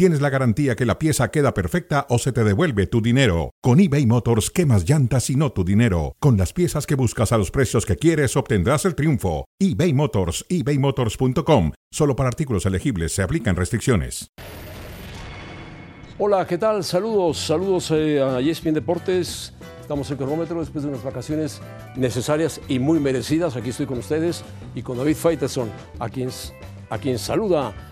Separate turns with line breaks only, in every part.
tienes la garantía que la pieza queda perfecta o se te devuelve tu dinero. Con eBay Motors, quemas llantas y no tu dinero. Con las piezas que buscas a los precios que quieres, obtendrás el triunfo. eBay Motors, ebaymotors.com. Solo para artículos elegibles se aplican restricciones.
Hola, ¿qué tal? Saludos, saludos eh, a ESPN Deportes. Estamos en cronómetro después de unas vacaciones necesarias y muy merecidas. Aquí estoy con ustedes y con David Faitelson, a quien, a quien saluda.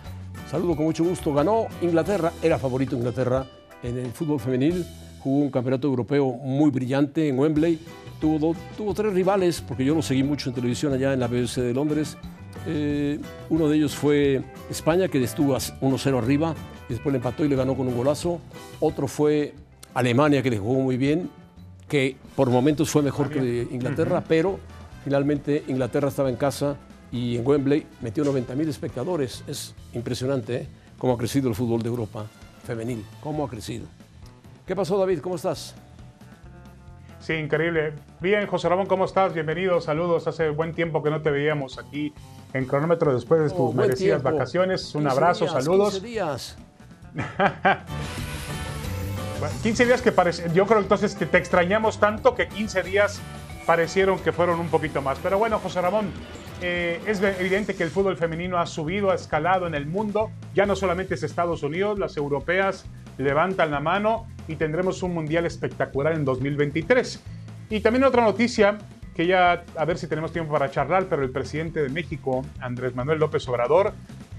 Saludo con mucho gusto. Ganó Inglaterra, era favorito Inglaterra en el fútbol femenil. Jugó un campeonato europeo muy brillante en Wembley. Tuvo, tuvo tres rivales, porque yo lo seguí mucho en televisión allá en la BBC de Londres. Eh, uno de ellos fue España, que estuvo 1-0 arriba y después le empató y le ganó con un golazo. Otro fue Alemania, que le jugó muy bien, que por momentos fue mejor que Inglaterra, pero finalmente Inglaterra estaba en casa y en Wembley metió 90.000 espectadores. Es impresionante ¿eh? cómo ha crecido el fútbol de Europa femenil, cómo ha crecido. ¿Qué pasó, David? ¿Cómo estás?
Sí, increíble. Bien, José Ramón, ¿cómo estás? Bienvenido, saludos. Hace buen tiempo que no te veíamos aquí en cronómetro después de oh, tus merecidas vacaciones. Un abrazo, saludos.
15 días.
15 días que parece. Yo creo entonces que te extrañamos tanto que 15 días parecieron que fueron un poquito más. Pero bueno, José Ramón, eh, es evidente que el fútbol femenino ha subido, ha escalado en el mundo. Ya no solamente es Estados Unidos, las europeas levantan la mano y tendremos un mundial espectacular en 2023. Y también otra noticia que ya a ver si tenemos tiempo para charlar, pero el presidente de México, Andrés Manuel López Obrador,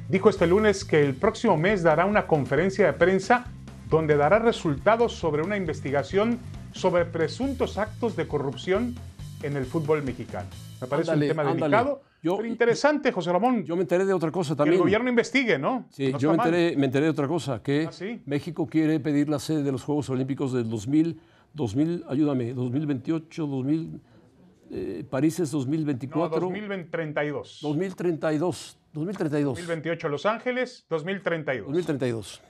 dijo este lunes que el próximo mes dará una conferencia de prensa donde dará resultados sobre una investigación sobre presuntos actos de corrupción en el fútbol mexicano. Me parece un tema delicado, pero interesante, José Ramón.
Yo me enteré de otra cosa también.
Que el gobierno investigue, ¿no?
Sí, yo me enteré, me enteré, de otra cosa, que ¿Ah, México quiere pedir la sede de los Juegos Olímpicos del 2000, 2000 ayúdame, 2028, 2000, eh, París es 2024.
No, 2032.
2032. 2032.
2028 Los Ángeles, 2032.
2032.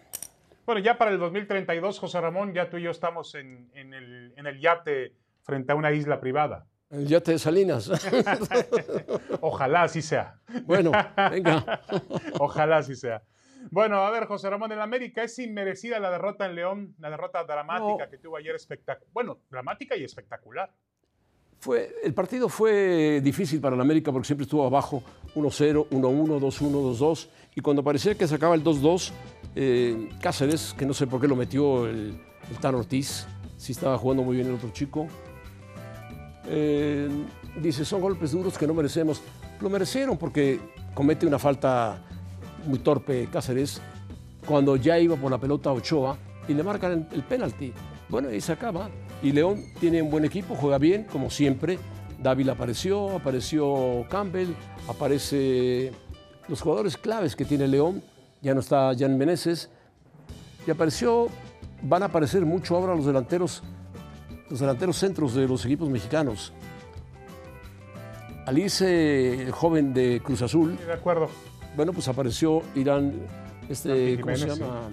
Bueno, ya para el 2032, José Ramón, ya tú y yo estamos en, el, en el yate frente a una isla privada.
El yate de Salinas.
Ojalá así sea.
Bueno, venga.
Ojalá así sea. Bueno, a ver, José Ramón, en América es inmerecida la derrota en León, la derrota dramática que tuvo ayer espectacular. Bueno, dramática y espectacular.
Fue, el partido fue difícil para el América porque siempre estuvo abajo 1-0, 1-1, 2-1, 2-2. Y cuando parecía que sacaba el 2-2, eh, Cáceres, que no sé por qué lo metió el, el Tan Ortiz, si estaba jugando muy bien el otro chico, eh, dice, son golpes duros que no merecemos. Lo merecieron porque comete una falta muy torpe Cáceres cuando ya iba por la pelota Ochoa y le marcan el penalti. Bueno, y se acaba. Y León tiene un buen equipo, juega bien, como siempre. Dávila apareció, apareció Campbell, aparece los jugadores claves que tiene León. Ya no está Jan Meneses. Y apareció, van a aparecer mucho ahora los delanteros, los delanteros centros de los equipos mexicanos. Alice, el joven de Cruz Azul.
de acuerdo.
Bueno, pues apareció Irán, este, ¿cómo se llama?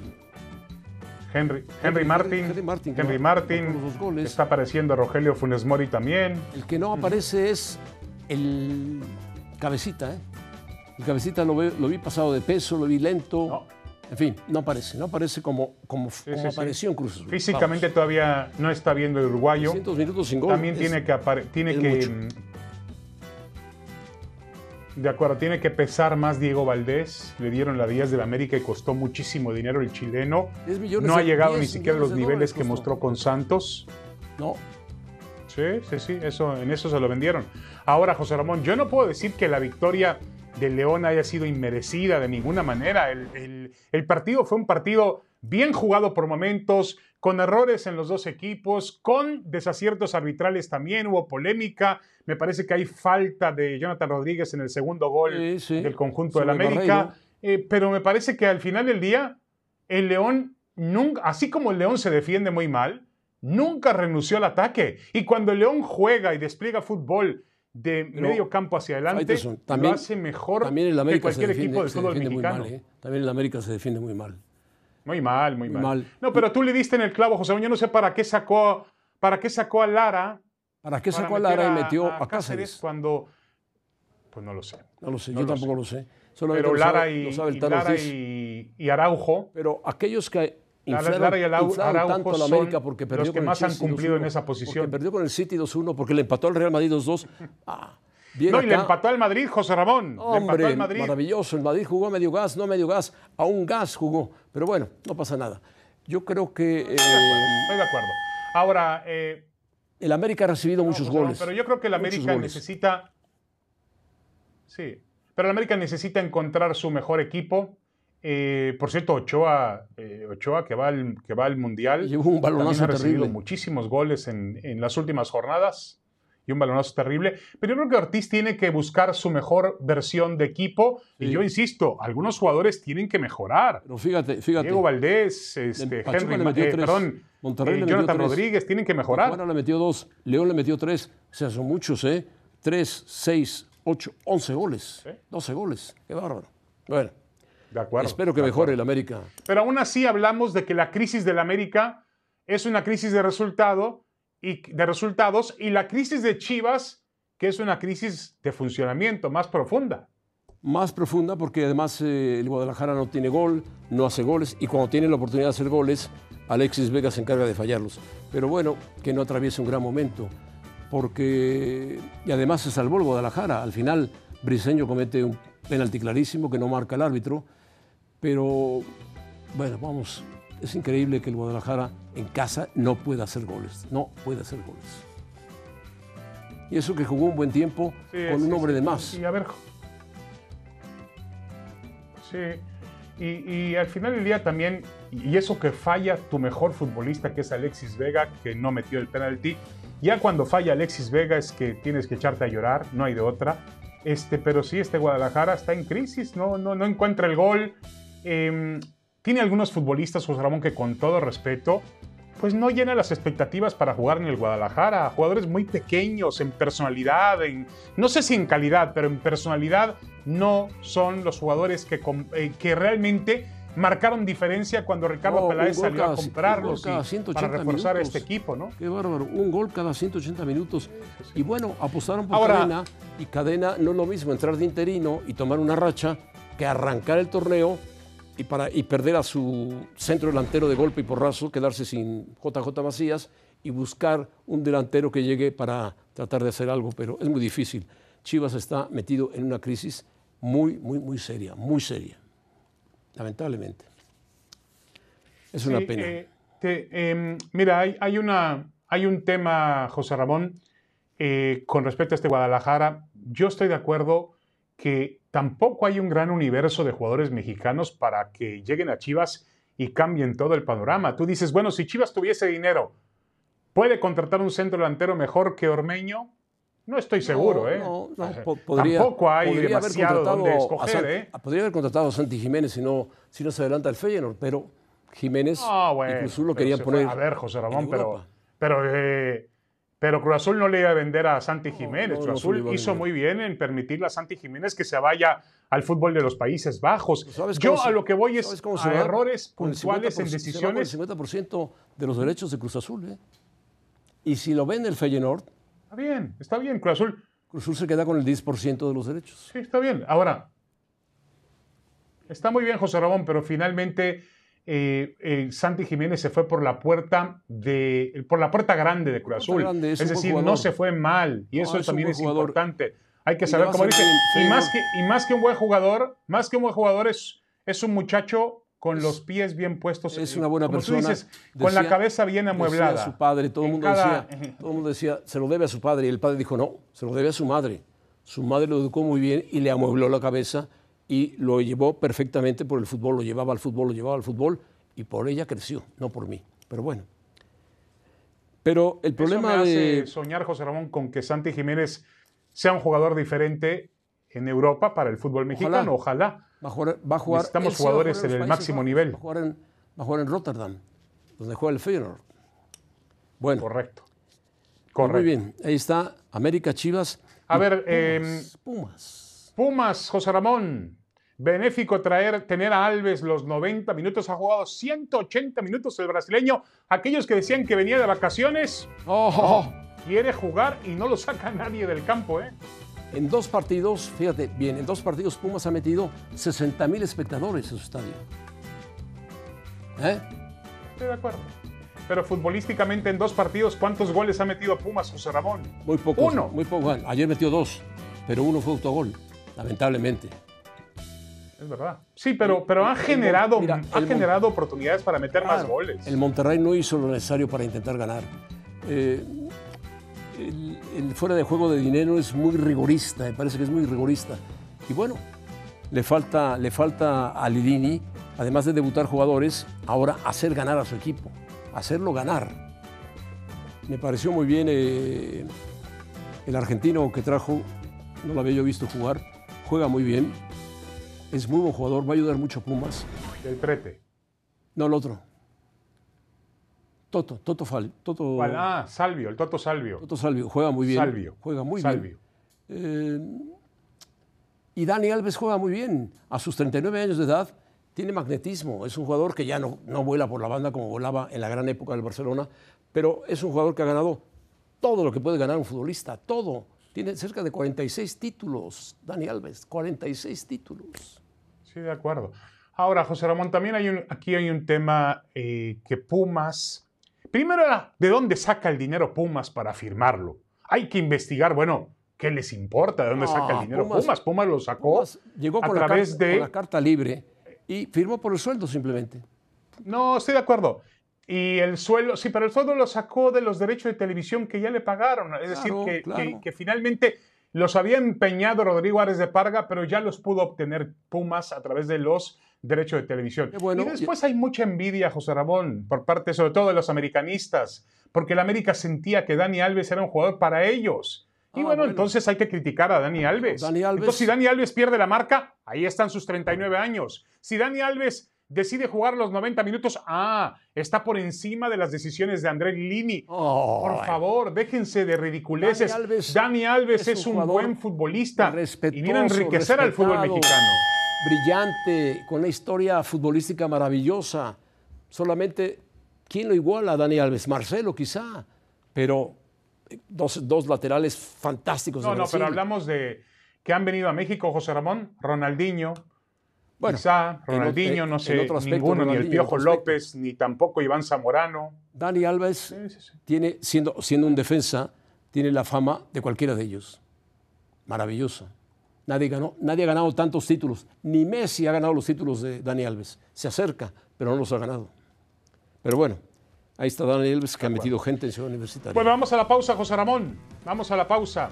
Henry, Henry, Martin. Henry Martin. Henry Martin. Está apareciendo Rogelio Funes Mori también.
El que no aparece es el Cabecita. ¿eh? El Cabecita lo, vi pasado de peso, lo vi lento. En fin, no aparece, no aparece como, como, apareció en Cruz
Físicamente todavía no está viendo el uruguayo.
minutos sin gol.
También tiene que, tiene que de acuerdo, tiene que pesar más Diego Valdés. Le dieron la 10 del América y costó muchísimo dinero el chileno. No ha llegado ni siquiera a los niveles que mostró con Santos.
No.
Sí, sí, sí, eso, en eso se lo vendieron. Ahora, José Ramón, yo no puedo decir que la victoria del León haya sido inmerecida de ninguna manera. El, el partido fue un partido bien jugado por momentos, con errores en los dos equipos, con desaciertos arbitrales también, hubo polémica. Me parece que hay falta de Jonathan Rodríguez en el segundo gol del conjunto del América. Eh, pero me parece que al final del día, el León, nunca, así como el León se defiende muy mal, nunca renunció al ataque. Y cuando el León juega y despliega fútbol de medio campo hacia adelante
también-
lo hace mejor
También el
que
América se
cualquier
defiende,
equipo fútbol mexicano.
mal. ¿eh? También el América se defiende muy mal.
Muy mal, muy,
Muy
mal.
mal.
No, pero tú le diste en el clavo, José. Yo no sé para qué sacó, para qué sacó a Lara.
¿Para qué
para
sacó a Lara y metió a,
Cáceres
Cáceres?
cuando. Pues no lo sé.
No lo sé,
No
yo
lo
tampoco
sé.
lo sé. Solamente
Pero
lo sabe-
Lara,
lo
y,
sabe el
y Lara y, y Araujo.
Pero aquellos que inflaron,
Lara y Araujo
tanto a la América porque
los
perdió
que
con el
más han
Chelsea
cumplido en
2-1,
esa posición.
Porque perdió con el City 2-1, porque le empató al Real Madrid 2-2. Ah, bien
No, y le empató al Madrid, José Ramón. le empató
Hombre,
al Madrid.
maravilloso. El Madrid jugó a medio gas, no a medio gas, a un gas jugó. Pero bueno, no pasa nada. Yo creo que eh,
Estoy de acuerdo. Ahora, eh,
el América ha recibido muchos
José Ramón,
goles.
Pero yo creo que el América
goles.
necesita. Sí. Pero el América necesita encontrar su mejor equipo. Eh, por cierto, Ochoa, eh, Ochoa que, va al, que va al Mundial.
Llevó un balonazo
ha recibido
terrible.
muchísimos goles en, en las últimas jornadas. Y un balonazo terrible. Pero yo creo que Ortiz tiene que buscar su mejor versión de equipo. Y
Sí.
yo insisto, algunos jugadores tienen que mejorar.
Pero fíjate, fíjate.
Diego Valdés, este, Henry,
le metió
eh,
tres.
perdón,
Monterrey
eh,
le metió
Jonathan
tres.
Rodríguez, tienen que mejorar.
Tijuana le metió dos, León le metió tres. O sea, son muchos, ¿eh? Tres, seis, ocho, once goles.
Sí.
Doce goles. Qué bárbaro. Bueno,
De acuerdo.
espero que mejore
acuerdo.
el América.
Pero aún así hablamos de que la crisis del América es una crisis de resultado y de resultados y la crisis de Chivas que es una crisis de funcionamiento más profunda.
Más profunda porque además eh, el Guadalajara no tiene gol, no hace goles y cuando tiene la oportunidad de hacer goles, Alexis Vega se encarga de fallarlos. Pero bueno, que no atraviese un gran momento porque y además se salvó el Guadalajara. Al final Briseño comete un penalti clarísimo que no marca el árbitro, pero bueno, vamos, es increíble que el Guadalajara en casa no pueda hacer goles, no puede hacer goles. Y eso que jugó un buen tiempo
Sí,
con un hombre
sí.
de más.
Y a ver. Sí. Y, y al final del día también, y eso que falla tu mejor futbolista, que es Alexis Vega, que no metió el penalti. Ya cuando falla Alexis Vega es que tienes que echarte a llorar, no hay de otra. Este, pero sí, este Guadalajara está en crisis, no, no, no encuentra el gol. Em, tiene algunos futbolistas, José Ramón, que con todo respeto, pues no llena las expectativas para jugar en el Guadalajara. Jugadores muy pequeños en personalidad, en, no sé si en calidad, pero en personalidad no son los jugadores que, eh, que realmente marcaron diferencia cuando Ricardo
un
Peláez salió a
cada- un
comprarlos
gol cada
y-
180
para reforzar
minutos.
este equipo, ¿no?
Qué bárbaro, un gol cada 180 minutos. Y bueno, apostaron por
Ahora-
Cadena y Cadena no es lo mismo entrar de interino y tomar una racha que arrancar el torneo y, para, y perder a su centro delantero de golpe y porrazo, quedarse sin JJ Macías y buscar un delantero que llegue para tratar de hacer algo, pero es muy difícil. Chivas está metido en una crisis muy, muy, muy seria, muy seria, lamentablemente. Es una
Sí,
pena.
eh, te- em, mira, hay, hay una, hay un tema, José Ramón, eh, con respecto a este Guadalajara. Yo estoy de acuerdo que tampoco hay un gran universo de jugadores mexicanos para que lleguen a Chivas y cambien todo el panorama. Tú dices, bueno, si Chivas tuviese dinero, ¿puede contratar un centro delantero mejor que Ormeño? No estoy seguro,
No,
¿eh?
No, no, po- podría,
Tampoco hay
podría
demasiado donde escoger, ¿eh?
Podría haber contratado a Santi Jiménez si no, si no se adelanta el Feyenoord, pero Jiménez
Ah, bueno,
Azul lo querían poner.
A ver, José Ramón, pero, pero, eh, pero Cruz Azul no le iba a vender a Santi Jiménez.
no,
Cruz
no
Azul hizo muy bien en permitirle a Santi Jiménez que se vaya al fútbol de los Países Bajos.
¿Sabes
Yo a lo que voy es
cómo se
a errores puntuales en
50%, se va con
decisiones.
el 50% de los derechos de Cruz Azul. ¿eh? Y si lo vende el Feyenoord,
Está bien, está bien, Cruz Azul.
Cruz Azul se queda con el 10% de los derechos.
Sí, está bien. Ahora, está muy bien José Ramón, pero finalmente eh, eh, Santi Jiménez se fue por la puerta de, por la puerta grande de Cruz
Puerta
Azul.
grande, es
decir, no se fue mal y
No,
eso
es
también es
jugador.
importante. Hay que
Y
saber cómo
a
dice.
el
Y más, que, y más que un buen jugador, más que un buen jugador es, es un muchacho con los pies bien puestos.
Es
eh,
una buena
como tú
persona.
dices, con la cabeza bien amueblada.
Decía su padre, todo el mundo
cada-
decía, todo el mundo decía, se lo debe a su padre y el padre dijo, no, se lo debe a su madre. Su madre lo educó muy bien y le amuebló la cabeza y lo llevó perfectamente por el fútbol, lo llevaba al fútbol, lo llevaba al fútbol y por ella creció, no por mí. Pero bueno. Pero el
Eso
problema
me hace
de
soñar, José Ramón, con que Santi Jiménez sea un jugador diferente en Europa para el fútbol mexicano. Ojalá.
va a jugar, va a jugar
Necesitamos
va
jugadores en el máximo nivel.
Va a, jugar en, va a jugar en Rotterdam, donde juega el Feyenoord. Bueno,
Correcto. Correcto.
Muy bien, ahí está América Chivas.
A ver,
Pumas,
eh,
Pumas.
Pumas, José Ramón. Benéfico traer, tener a Alves los 90 minutos. Ha jugado 180 minutos el brasileño. Aquellos que decían que venía de vacaciones,
Oh,
quiere jugar y no lo saca nadie del campo, ¿eh?
En dos partidos, fíjate bien, en dos partidos Pumas ha metido 60 mil espectadores en su estadio. ¿Eh?
Estoy de acuerdo. Pero futbolísticamente en dos partidos, ¿cuántos goles ha metido Pumas, José Ramón?
Muy pocos.
Uno.
Muy poco. Bueno, ayer metió dos, pero uno fue autogol, lamentablemente.
Es verdad. Sí, pero, pero ha generado,
mira,
ha generado oportunidades para meter más goles.
El Monterrey no hizo lo necesario para intentar ganar. Eh, el, el fuera de juego de dinero es muy rigorista, me parece que es muy rigorista. Y bueno, le falta, le falta a Lidini, además de debutar jugadores, ahora hacer ganar a su equipo, hacerlo ganar. Me pareció muy bien eh, el argentino que trajo, no lo había yo visto jugar, juega muy bien, es muy buen jugador, va a ayudar mucho a Pumas.
Del prete.
No, el otro. Toto, Toto Fal, Toto.
Ah, Salvio, el Toto Salvio.
Toto Salvio, juega muy bien.
Salvio.
Juega muy
Salvio.
bien. Eh, y Dani Alves juega muy bien. A sus 39 años de edad tiene magnetismo. Es un jugador que ya no, no vuela por la banda como volaba en la gran época del Barcelona, pero es un jugador que ha ganado todo lo que puede ganar un futbolista, todo. Tiene cerca de 46 títulos, Dani Alves, 46 títulos.
Sí, de acuerdo. Ahora, José Ramón, también hay un, aquí hay un tema eh, que Pumas. Primero era, ¿de dónde saca el dinero Pumas para firmarlo? Hay que investigar, bueno, ¿qué les importa? ¿De dónde saca el dinero
Pumas-
Pumas? Pumas, lo sacó
Pumas llegó
a
la
través
carta,
de.
con la carta libre y firmó por el sueldo simplemente.
No, estoy de acuerdo. Y el sueldo, sí, pero el sueldo lo sacó de los derechos de televisión que ya le pagaron. Es decir, que,
claro.
que- que finalmente los había empeñado Rodrigo Ares de Parga, pero ya los pudo obtener Pumas a través de los derechos de televisión.
Bueno.
Y después hay mucha envidia, José Ramón, por parte sobre todo de los americanistas, porque el América sentía que Dani Alves era un jugador para ellos. Y
Ah,
bueno,
bueno.
entonces hay que criticar a Dani Alves.
Dani Alves-
Entonces, si Dani Alves pierde la marca, ahí están sus 39 años. Si Dani Alves decide jugar los 90 minutos, ah, está por encima de las decisiones de André Lini.
Oh,
Por favor, déjense de ridiculeces.
Dani Alves
Dani Alves
es
es,
un
buen futbolista y viene a enriquecer al fútbol mexicano.
Brillante, con una historia futbolística maravillosa. Solamente, ¿quién lo iguala a Dani Alves? Marcelo quizá, pero dos, dos laterales fantásticos. de
No, no,
Brasil.
pero hablamos de que han venido a México, José Ramón, Ronaldinho,
Bueno,
quizá, no sé,
otro aspecto,
ninguno, ni el Piojo. López, ni tampoco Iván Zamorano.
Dani Alves
Sí, sí, sí.
tiene, siendo, siendo un defensa, tiene la fama de cualquiera de ellos. Maravilloso. Nadie, ganó, nadie ha ganado tantos títulos. Ni Messi ha ganado los títulos de Dani Alves. Se acerca, pero no los ha ganado. Pero bueno, ahí está Dani Alves que ha metido gente en Ciudad Universitaria.
Bueno, vamos a la pausa, José Ramón. Vamos a la pausa.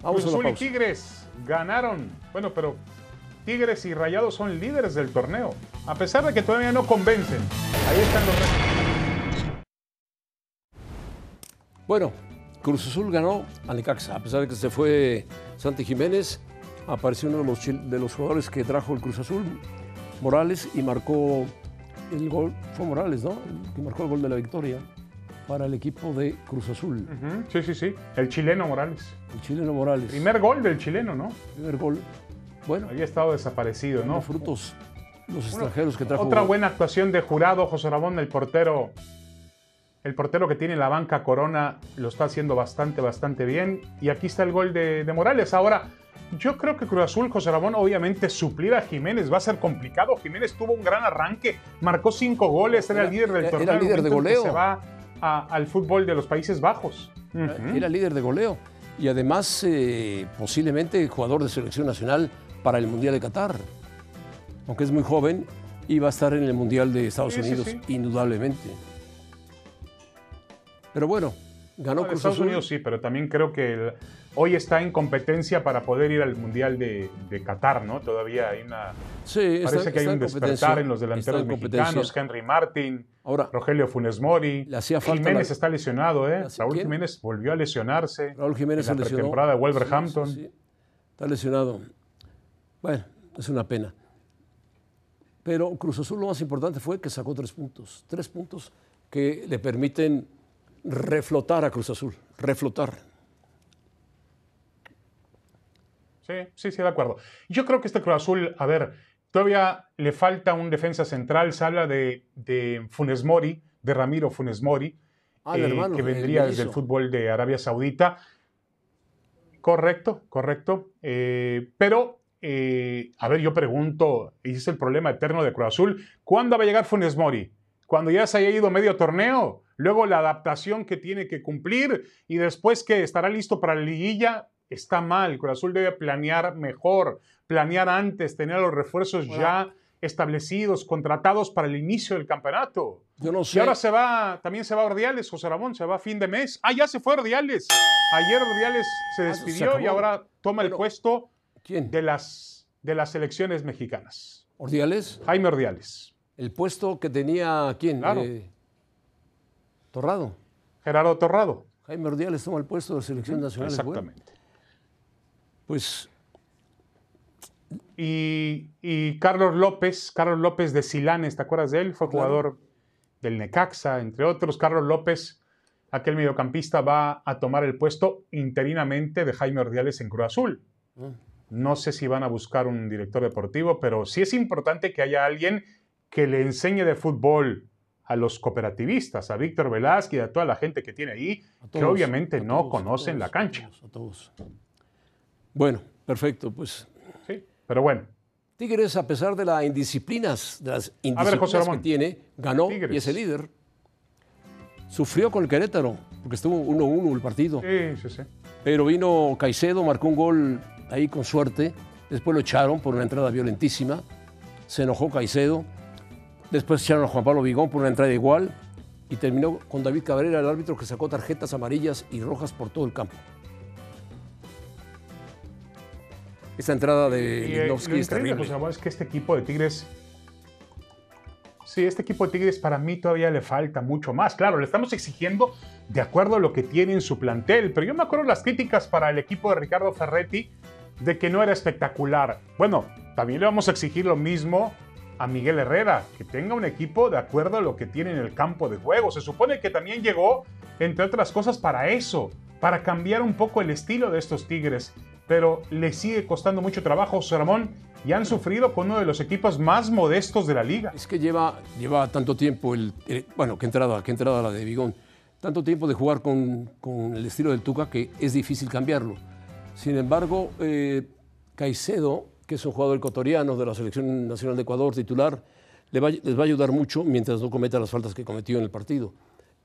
Vamos
Cruz Azul y. Tigres ganaron. Bueno, pero Tigres y Rayados son líderes del torneo. A pesar de que todavía no convencen. Ahí están los.
Bueno, Cruz Azul ganó a Necaxa. A pesar de que se fue Santi Jiménez, apareció uno de los, de los jugadores que trajo el Cruz Azul, Morales, y marcó el gol. Fue Morales, ¿no? El que marcó el gol de la victoria para el equipo de Cruz Azul.
Sí, sí, sí. El chileno Morales.
El chileno Morales.
Primer gol del chileno, ¿no?
Primer gol. Bueno,
Había estado desaparecido, ¿no?
frutos, los extranjeros que trajo.
Otra buena actuación de jurado, José Ramón, el portero. El portero que tiene la banca Corona lo está haciendo bastante, bastante bien. Y aquí está el gol de, de Morales. Ahora, yo creo que Cruz Azul, José Ramón, obviamente suplir a Jiménez va a ser complicado. Jiménez tuvo un gran arranque, marcó cinco goles, era,
Era-
el líder del
era
torneo.
líder
el
de goleo.
Se va a- al fútbol de los Países Bajos.
Era líder de goleo y además eh, posiblemente jugador de selección nacional para el Mundial de Qatar. Aunque es muy joven va a estar en el Mundial de Estados
Sí,
Unidos,
sí.
indudablemente. Pero bueno, ganó
No,
Cruz
Estados
Azul.
Unidos sí, pero también creo que el- hoy está en competencia para poder ir al Mundial de, de Qatar, ¿no? Todavía hay una...
Sí, está-
Parece que hay un despertar en los delanteros
en
mexicanos, Henry Martin,
Ahora,
Rogelio Funes Mori.
Le hacía falta
Jiménez
la-
está lesionado, ¿eh?
¿Le hacía
Raúl? Jiménez volvió a lesionarse.
Raúl Jiménez
en
se
la
lesionó.
pretemporada de Wolverhampton.
Está lesionado. Bueno, es una pena. Pero Cruz Azul lo más importante fue que sacó tres puntos. Tres puntos que le permiten reflotar a Cruz Azul. Reflotar.
Sí, sí, sí, de acuerdo. Yo creo que este Cruz Azul, a ver, todavía le falta un defensa central. Se habla de, de Funes Mori, de Ramiro Funes Mori,
Ah,
eh,
hermano,
que
el
vendría desde el fútbol de Arabia Saudita. Correcto, correcto. Eh, pero, eh, a ver, yo pregunto, y es el problema eterno de Cruz Azul, ¿cuándo va a llegar Funes Mori? Cuando ya se haya ido medio torneo, luego la adaptación que tiene que cumplir y después que estará listo para la liguilla, está mal. Cruz Azul debe planear mejor, planear antes, tener los refuerzos ya establecidos, contratados para el inicio del campeonato.
Yo no
Y
sé.
ahora se va, también se va Ordiales, José Ramón, se va a fin de mes. Ah, ya se fue Ordiales. Ayer Ordiales se
Ah, se
despidió y ahora toma el puesto
¿Quién?
de las, de las selecciones mexicanas.
Ordiales.
Jaime Ordiales.
El puesto que tenía quién?
Claro.
Eh, Torrado.
Gerardo Torrado.
Jaime Ordiales toma el puesto de selección nacional.
Exactamente.
Pues
Y, y Carlos López, Carlos López de Silanes, ¿te acuerdas de él? Fue
Claro.
jugador del Necaxa, entre otros. Carlos López, aquel mediocampista, va a tomar el puesto interinamente de Jaime Ordiales en Cruz Azul.
Ah.
No sé si van a buscar un director deportivo, pero sí es importante que haya alguien que le enseñe de fútbol a los cooperativistas, a Víctor Velázquez y a toda la gente que tiene ahí, que obviamente no conocen
todos,
la cancha.
a todos. Bueno, perfecto. Pues
Sí, pero bueno,
Tigres, a pesar de las indisciplinas, de las indisciplinas
José
que tiene, ganó
Tigres.
y es el líder. Sufrió con el Querétaro, porque estuvo 1-1 el partido.
sí, sí, sí.
Pero vino Caicedo, marcó un gol ahí con suerte. Después lo echaron por una entrada violentísima. Se enojó Caicedo. Después echaron a Juan Pablo Vigón por una entrada igual. Y terminó con David Cabrera, el árbitro que sacó tarjetas amarillas y rojas por todo el campo. Esa entrada de
eh, lo
es terrible.
José Ramón, es que este equipo de Tigres. Sí, este equipo de Tigres para mí todavía le falta mucho más. Claro, le estamos exigiendo de acuerdo a lo que tiene en su plantel. Pero yo me acuerdo las críticas para el equipo de Ricardo Ferretti de que no era espectacular. Bueno, también le vamos a exigir lo mismo a Miguel Herrera, que tenga un equipo de acuerdo a lo que tiene en el campo de juego. Se supone que también llegó, entre otras cosas, para eso, para cambiar un poco el estilo de estos Tigres. Pero le sigue costando mucho trabajo, José Ramón, y han sufrido con uno de los equipos más modestos de la liga.
Es que lleva, lleva tanto tiempo, el, el- bueno, qué entrada, qué entrada la de Vigón, tanto tiempo de jugar con, con el estilo del Tuca que es difícil cambiarlo. Sin embargo, eh, Caicedo, que es un jugador ecuatoriano de la Selección Nacional de Ecuador, titular, le va- les va a ayudar mucho mientras no cometa las faltas que cometió en el partido.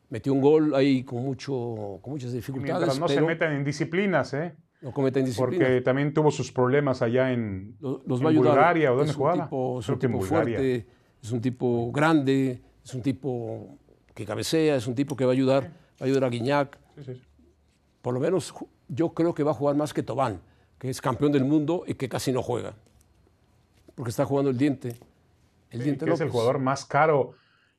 Metió un gol ahí con, mucho, con muchas dificultades,
Mientras no se metan en disciplinas, ¿eh?
no cometa indisciplina.
porque también tuvo sus problemas allá en,
Lo- los
en
va a ayudar.
Bulgaria, ¿o dónde
es un
jugaba?
Tipo, es un tipo fuerte, es un tipo grande, es un tipo que cabecea, es un tipo que va a ayudar, va a ayudar a Guiñac.
Sí, sí.
Por lo menos yo creo que va a jugar más que Tobán, que es campeón del mundo y que casi no juega. Porque está jugando el diente. El
Sí,
diente
que es el
López.
jugador más caro,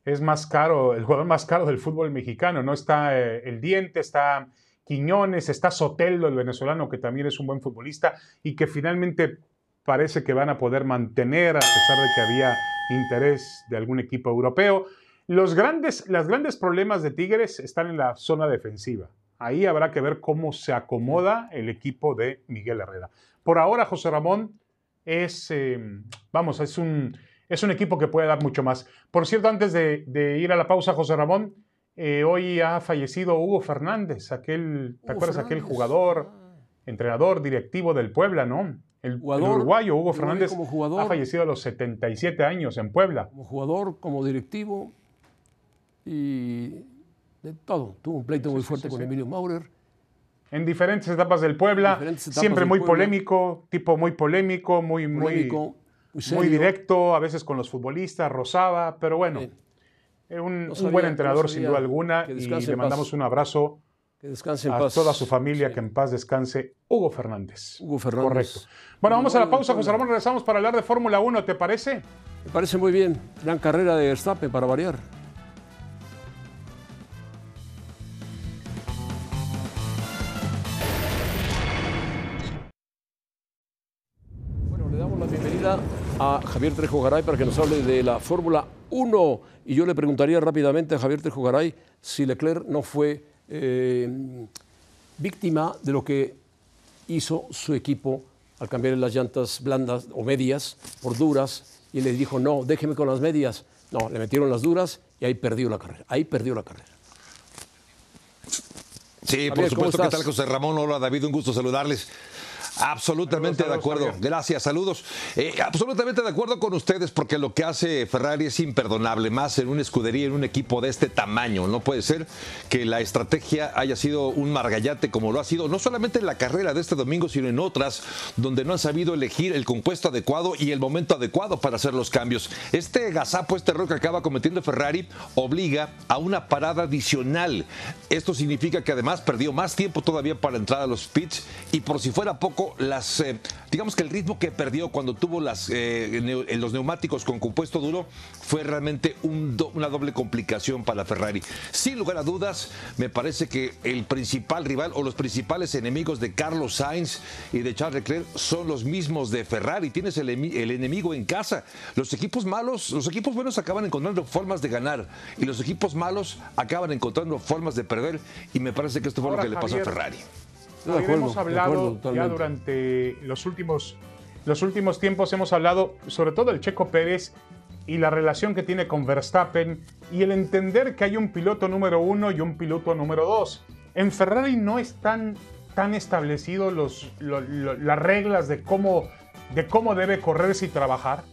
es más caro, el jugador más caro del fútbol mexicano. No está eh, el Diente, está Quiñones, está Soteldo, el venezolano, que también es un buen futbolista y que finalmente parece que van a poder mantener a pesar de que había interés de algún equipo europeo. Los grandes, los grandes problemas de Tigres están en la zona defensiva. Ahí habrá que ver cómo se acomoda el equipo de Miguel Herrera. Por ahora, José Ramón es, eh, vamos, es un, es un equipo que puede dar mucho más. Por cierto, antes de, de ir a la pausa, José Ramón, eh, hoy ha fallecido Hugo Fernández, aquel, ¿te
Hugo
acuerdas? Aquel jugador, entrenador, directivo del Puebla, ¿no? El, el
Jugador,
uruguayo Hugo Fernández
como jugador.
ha fallecido a los 77 años en Puebla.
Como jugador, como directivo y de todo. Tuvo un pleito muy fuerte
sí,
con. Emilio Maurer.
En diferentes etapas del Puebla,
etapas
siempre
del
muy
Puebla.
polémico, tipo muy polémico, muy, muy,
Polémico, muy,
directo, a veces con los futbolistas, rozaba, pero bueno, eh, un,
No
un
sabía-
buen
no
entrenador sin duda alguna y le mandamos
paz.
un abrazo
Que descanse en
a
paz.
toda su familia, que en paz descanse, Hugo Fernández.
Hugo Fernández.
Correcto. Bueno, vamos a la pausa, José Ramón, regresamos para hablar de Fórmula 1, ¿te parece?
Me parece muy bien. Gran carrera de Verstappen para variar. Javier Trejo Garay para que nos hable de la Fórmula 1. Y yo le preguntaría rápidamente a Javier Trejo Garay si Leclerc no fue eh, víctima de lo que hizo su equipo al cambiar las llantas blandas o medias por duras y le dijo, no, déjeme con las medias. No, le metieron las duras y ahí perdió la carrera. Ahí perdió la carrera.
Sí, por supuesto. ¿Qué tal, José Ramón? Hola, David, un gusto saludarles. Absolutamente de acuerdo. Gracias, saludos. Eh, absolutamente de acuerdo con ustedes porque lo que hace Ferrari es imperdonable, más en una escudería, en un equipo de este tamaño. No puede ser que la estrategia haya sido un margallate como lo ha sido, no solamente en la carrera de este domingo, sino en otras donde no han sabido elegir el compuesto adecuado y el momento adecuado para hacer los cambios. Este gazapo, este error que acaba cometiendo Ferrari, obliga a una parada adicional. Esto significa que además perdió más tiempo todavía para entrar a los pits y por si fuera poco, las, eh, digamos que el ritmo que perdió cuando tuvo las, eh, los neumáticos con compuesto duro fue realmente una doble complicación para Ferrari. Sin lugar a dudas, me parece que el principal rival o los principales enemigos de Carlos Sainz y de Charles Leclerc son los mismos de Ferrari. Tienes el, el enemigo en casa. Los equipos malos, los equipos buenos acaban encontrando formas de ganar y los equipos malos acaban encontrando formas de perder y me parece que esto fue lo que le pasó a Ferrari
hemos hablado ya durante los últimos, los últimos tiempos, hemos hablado sobre todo del Checo Pérez y la relación que tiene con Verstappen y el entender que hay un piloto número uno y un piloto número dos. En Ferrari no están tan establecidos los, las reglas de cómo, de cómo debe correrse y trabajar.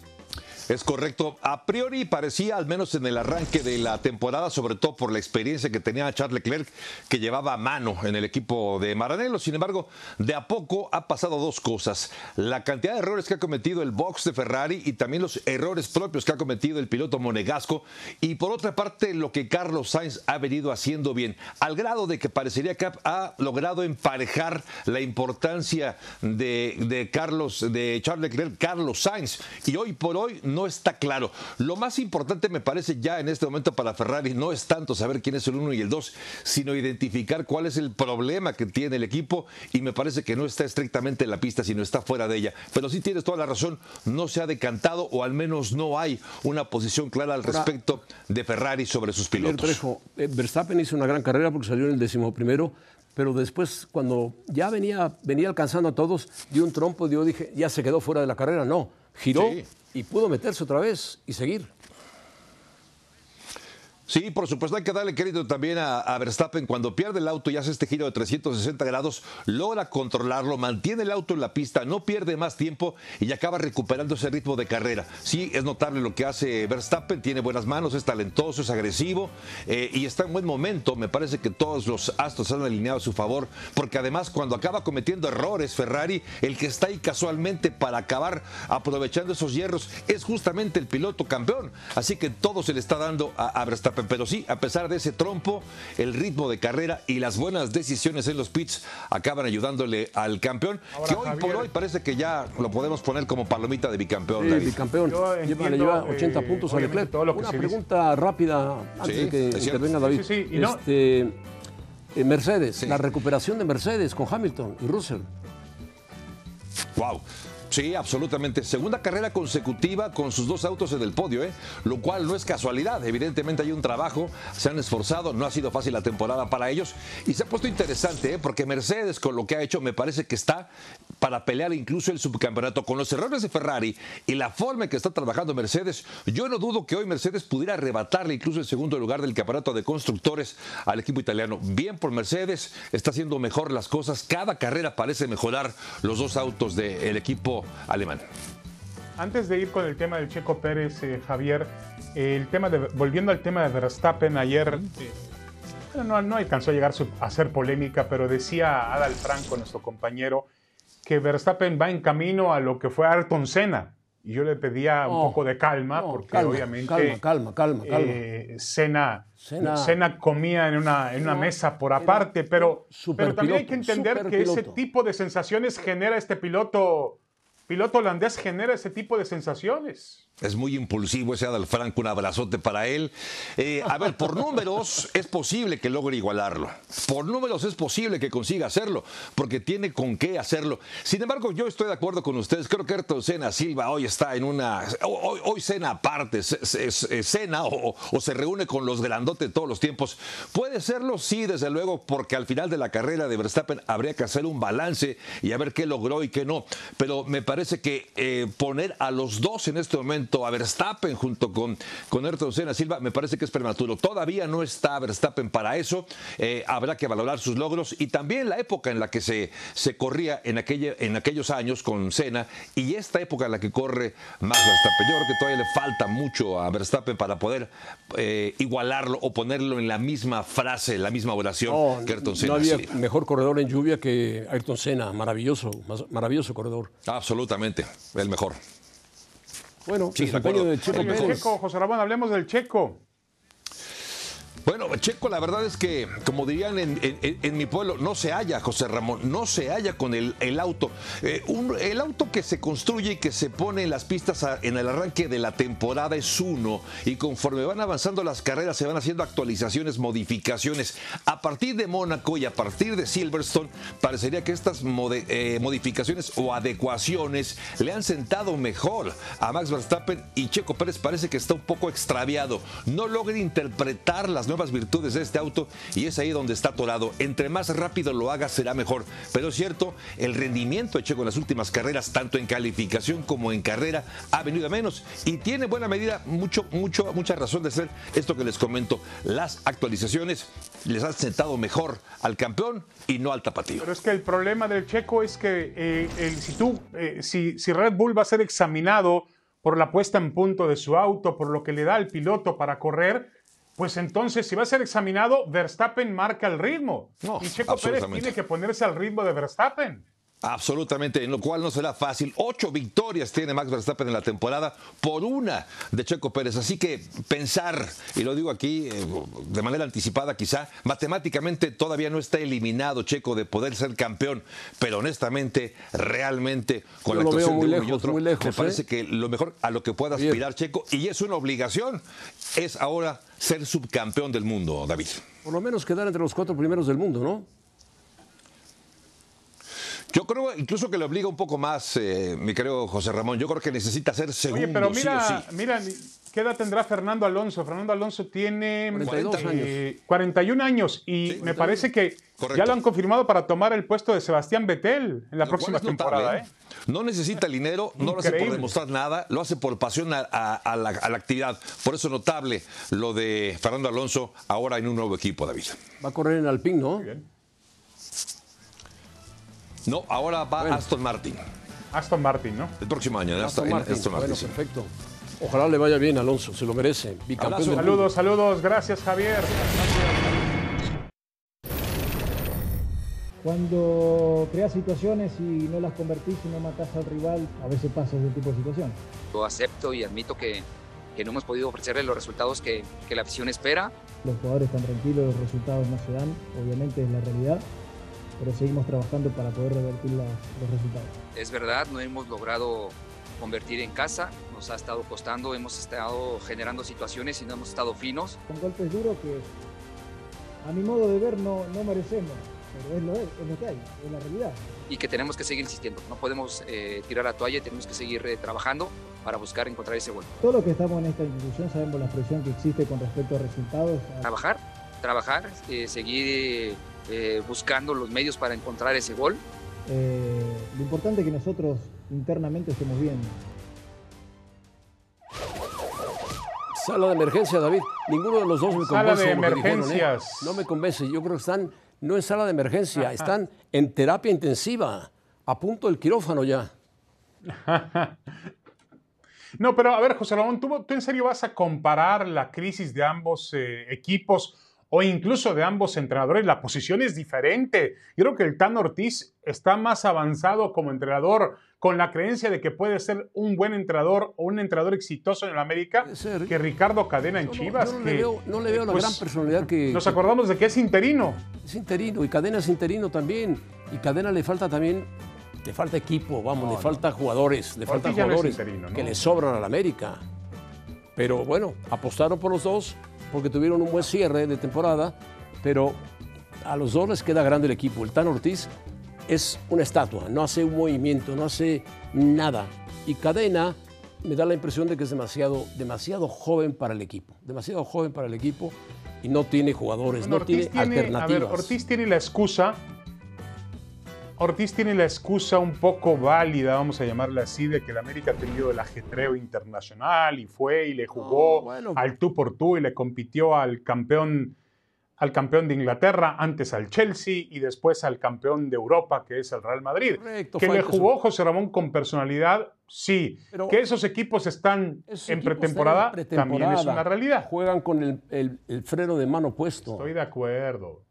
Es correcto. A priori parecía, al menos en el arranque de la temporada, sobre todo por la experiencia que tenía Charles Leclerc, que llevaba a mano en el equipo de Maranello. Sin embargo, de a poco ha pasado dos cosas. La cantidad de errores que ha cometido el box de Ferrari y también los errores propios que ha cometido el piloto monegasco. Y por otra parte, lo que Carlos Sainz ha venido haciendo bien, al grado de que parecería que ha logrado emparejar la importancia de, Carlos, de Charles Leclerc, Carlos Sainz. Y hoy por hoy no está claro. Lo más importante me parece ya en este momento para Ferrari no es tanto saber quién es el uno y el dos, sino identificar cuál es el problema que tiene el equipo y me parece que no está estrictamente en la pista, sino está fuera de ella. Pero sí tienes toda la razón, no se ha decantado o al menos no hay una posición clara al respecto de Ferrari sobre sus pilotos.
Eh, Verstappen hizo una gran carrera porque salió en el décimo primero pero después cuando ya venía, venía alcanzando a todos, dio un trompo, dio, dije, ya se quedó fuera de la carrera. No, giró, y pudo meterse otra vez y seguir.
Sí, por supuesto, hay que darle crédito también a, Verstappen. Cuando pierde el auto y hace este giro de 360 grados, logra controlarlo, mantiene el auto en la pista, no pierde más tiempo y acaba recuperando ese ritmo de carrera. Sí, es notable lo que hace Verstappen, tiene buenas manos, es talentoso, es agresivo eh, y está en buen momento. Me parece que todos los astros han alineado a su favor, porque además cuando acaba cometiendo errores Ferrari, el que está ahí casualmente para acabar aprovechando esos hierros es justamente el piloto campeón. Así que todo se le está dando a Verstappen pero sí, a pesar de ese trompo, el ritmo de carrera y las buenas decisiones en los pits acaban ayudándole al campeón, que hoy por hoy parece que ya lo podemos poner como palomita de bicampeón.
Sí, bicampeón. Lleva, le lleva 80 eh, puntos a Leclerc. Una pregunta rápida antes de que intervenga David. Sí, sí, este, eh, Mercedes, la recuperación de Mercedes con Hamilton y Russell.
Wow. Sí, absolutamente. Segunda carrera consecutiva con sus dos autos en el podio, ¿eh? lo cual no es casualidad. Evidentemente hay un trabajo, se han esforzado, no ha sido fácil la temporada para ellos y se ha puesto interesante, ¿eh? porque Mercedes con lo que ha hecho me parece que está para pelear incluso el subcampeonato. Con los errores de Ferrari y la forma en que está trabajando Mercedes, yo no dudo que hoy Mercedes pudiera arrebatarle incluso el segundo lugar del campeonato de constructores al equipo italiano. Bien por Mercedes, está haciendo mejor las cosas. Cada carrera parece mejorar los dos autos del equipo alemán.
Antes de ir con el tema del Checo Pérez, eh, Javier, el tema de, volviendo al tema de Verstappen ayer, eh, no, no, alcanzó a llegar a ser polémica, pero decía Adal Franco, nuestro compañero, que Verstappen va en camino a lo que fue Ayrton Senna. Y yo le pedía un poco de calma, porque obviamente.
Calma, calma, calma. calma.
Eh, Senna, comía en una, en una mesa por aparte, pero, pero también hay que entender que ese tipo de sensaciones genera este piloto piloto holandés genera ese tipo de sensaciones.
Es muy impulsivo ese Adal Franco, un abrazote para él. Eh, a ver, por números es posible que logre igualarlo. Por números es posible que consiga hacerlo, porque tiene con qué hacerlo. Sin embargo, yo estoy de acuerdo con ustedes. Creo que Ayrton Senna Silva hoy está en una. Hoy, hoy cena aparte, cena o, o, se reúne con los grandotes todos los tiempos. Puede serlo, sí, desde luego, porque al final de la carrera de Verstappen habría que hacer un balance y a ver qué logró y qué no. Pero me parece que eh, poner a los dos en este momento a Verstappen junto con, con Ayrton Senna Silva, me parece que es prematuro. Todavía no está Verstappen para eso. Eh, habrá que valorar sus logros y también la época en la que se, se corría en, aquella, en aquellos años con Senna y esta época en la que corre más Verstappen. Yo creo que todavía le falta mucho a Verstappen para poder eh, igualarlo o ponerlo en la misma frase, la misma oración que Ayrton Senna.
No había mejor corredor en lluvia que Ayrton Senna. Maravilloso, maravilloso corredor.
Absolutamente, el mejor.
Bueno, sí, desempeño de Checo Checo, José Ramón, hablemos del Checo.
Bueno, Checo, la verdad es que, como dirían en, mi pueblo, no se halla, José Ramón, no se halla con el, auto. Eh, el auto que se construye y que se pone en las pistas en el arranque de la temporada es uno, y conforme van avanzando las carreras se van haciendo actualizaciones, modificaciones. A partir de Mónaco y a partir de Silverstone, parecería que estas eh, modificaciones o adecuaciones le han sentado mejor a Max Verstappen y Checo Pérez parece que está un poco extraviado. No logra interpretar las nuevas nuevas virtudes de este auto y es ahí donde está atorado. Entre más rápido lo haga será mejor. Pero es cierto, el rendimiento de Checo en las últimas carreras, tanto en calificación como en carrera, ha venido a menos y tiene buena medida, mucho, mucho, mucha razón de ser esto que les comento. Las actualizaciones les han sentado mejor al campeón y no al tapatío.
Pero es que el problema del Checo es que eh, si tú, eh, si, si Red Bull va a ser examinado por la puesta en punto de su auto, por lo que le da al piloto para correr, pues entonces si va a ser examinado, Verstappen marca el ritmo. y Checo Pérez tiene que ponerse al ritmo de Verstappen.
Absolutamente, en lo cual no será fácil. Ocho victorias tiene Max Verstappen en la temporada por una de Checo Pérez. Así que pensar, y lo digo aquí eh, de manera anticipada quizá, matemáticamente todavía no está eliminado Checo de poder ser campeón, pero honestamente, realmente, con la actuación de uno y otro, me parece ¿eh? que lo mejor a lo que pueda aspirar Checo, y es una obligación, es ahora ser subcampeón del mundo, David.
Por lo menos quedar entre los cuatro primeros del mundo, ¿no?
Yo creo incluso que le obliga un poco más, eh, mi querido José Ramón. Yo creo que necesita ser segundo. Oye,
pero mira, mira, ¿qué edad tendrá Fernando Alonso? Fernando Alonso tiene 41 eh, años y me parece que ya lo han confirmado para tomar el puesto de Sebastián Vettel en la próxima temporada. ¿eh?
No necesita el dinero, no lo hace por demostrar nada, lo hace por pasión a, la, actividad. Por eso notable lo de Fernando Alonso ahora en un nuevo equipo, David.
Va a correr en Alpine, ¿no? Muy bien.
No, ahora va Aston Martin.
Aston Martin, ¿no?
El próximo año, Aston, Martin.
bueno, perfecto. Ojalá le vaya bien, Alonso, se lo merece.
Saludos, saludos, gracias Javier.
Cuando creas situaciones y no las convertís y no matás al rival, a veces pasa ese tipo de situación.
Yo acepto y admito que, que no hemos podido ofrecerle los resultados que, que la afición espera.
Los jugadores están tranquilos, los resultados no se dan, obviamente es la realidad pero seguimos trabajando para poder revertir los resultados.
Es verdad, no hemos logrado convertir en casa, nos ha estado costando, hemos estado generando situaciones y no hemos estado finos.
Con golpes duros que a mi modo de ver no, no merecemos, pero es lo, es, lo que hay, es la realidad.
Y que tenemos que seguir insistiendo, no podemos eh, tirar la toalla, tenemos que seguir eh, trabajando para buscar encontrar ese gol.
Todos los que estamos en esta institución sabemos la presión que existe con respecto a resultados.
Trabajar, trabajar, eh, seguir eh, buscando los medios para encontrar ese gol.
Eh, lo importante es que nosotros internamente estemos bien.
Sala de emergencia, David. Ninguno de los dos me convence.
Sala de ¿eh? emergencias.
No me convence. Yo creo que están no en sala de emergencia, están en terapia intensiva, a punto del quirófano ya.
no, pero a ver, José Ramón, ¿tú, en serio vas a comparar la crisis de ambos equipos o incluso de ambos entrenadores, la posición es diferente. Yo creo que el Tan Ortiz está más avanzado como entrenador, con la creencia de que puede ser un buen entrenador o un entrenador exitoso en el América, que Ricardo Cadena en Chivas.
No, le veo, no le veo la pues, gran personalidad que.
Nos acordamos de que es interino.
Es interino y Cadena es interino también. Y Cadena le falta también le falta equipo, vamos, le falta jugadores, le faltan jugadores que le sobran al América. Pero bueno, apostaron por los dos porque tuvieron un buen cierre de temporada, pero a los dos les queda grande el equipo. El Tan Ortiz es una estatua, no hace un movimiento, no hace nada. Y Cadena me da la impresión de que es demasiado, demasiado joven para el equipo, demasiado joven para el equipo y no tiene jugadores, no tiene, alternativas. A ver,
Ortiz tiene la excusa Ortiz tiene la excusa un poco válida, vamos a llamarla así, de que el América ha tenido el ajetreo internacional y fue y le jugó al tú por tú y le compitió al campeón, al campeón de Inglaterra, antes al Chelsea y después al campeón de Europa, que es el Real Madrid. que le jugó José Ramón con personalidad, sí. que esos equipos están en pretemporada, también es una realidad.
Juegan con el, el freno de mano puesto.
Estoy de acuerdo.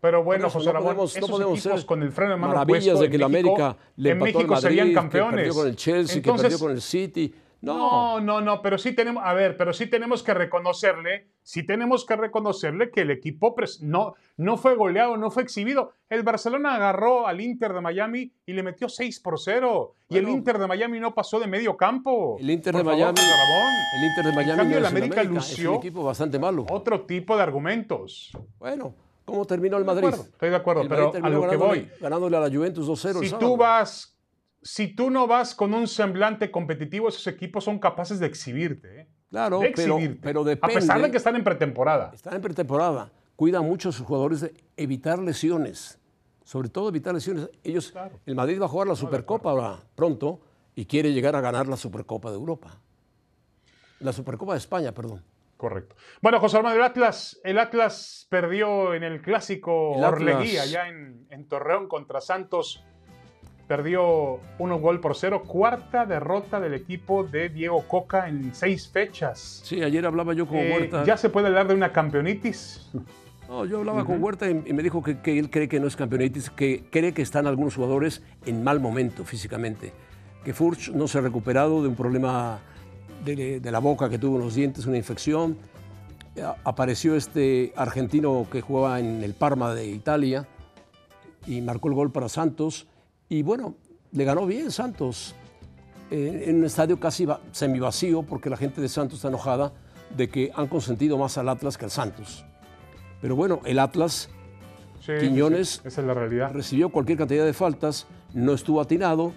Pero bueno, José Ramón, no podemos, equipos con el freno de mano
maravillas de que el América le empató México Madrid, campeones. Que perdió con el Chelsea, que perdió con el City.
No. no, no, pero sí tenemos, a ver, pero sí tenemos que reconocerle, sí tenemos que reconocerle que el equipo no, no fue goleado, no fue exhibido. El Barcelona agarró al Inter de Miami y le metió 6 por 0. y el Inter de Miami no pasó de medio campo.
El Inter de Miami. el Inter de Miami. En
cambio, el América, lució.
Es un equipo bastante malo.
Otro tipo de argumentos.
Bueno, ¿Cómo terminó el Madrid?
estoy de acuerdo, pero a lo que voy.
Ganándole a la Juventus 2-0.
Si tú vas, si tú no vas con un semblante competitivo, esos equipos son capaces de exhibirte. ¿eh?
Claro, pero, pero depende.
A pesar de que están en pretemporada.
Están en pretemporada. Cuidan mucho a sus jugadores de evitar lesiones. Sobre todo evitar lesiones. Ellos, el Madrid va a jugar la Supercopa ahora pronto y quiere llegar a ganar la Supercopa de Europa. La Supercopa de España, perdón.
Correcto. Bueno, José Armando, el Atlas, el Atlas perdió en el clásico Orleguía, allá en, Torreón contra Santos. Perdió uno gol por cero. Cuarta derrota del equipo de Diego Coca en seis fechas.
Sí, ayer hablaba yo con eh, Huerta.
¿Ya se puede hablar de una campeonitis?
No, yo hablaba con Huerta y, me dijo que, él cree que no es campeonitis, que cree que están algunos jugadores en mal momento físicamente. Que Furch no se ha recuperado de un problema de, la boca que tuvo en los dientes, una infección. Apareció este argentino que jugaba en el Parma de Italia y marcó el gol para Santos. Y bueno, le ganó bien Santos en un estadio casi semivacío porque la gente de Santos está enojada de que han consentido más al Atlas que al Santos. Pero bueno, el Atlas, Quiñones,
esa es la realidad.
recibió cualquier cantidad de faltas, no estuvo atinado,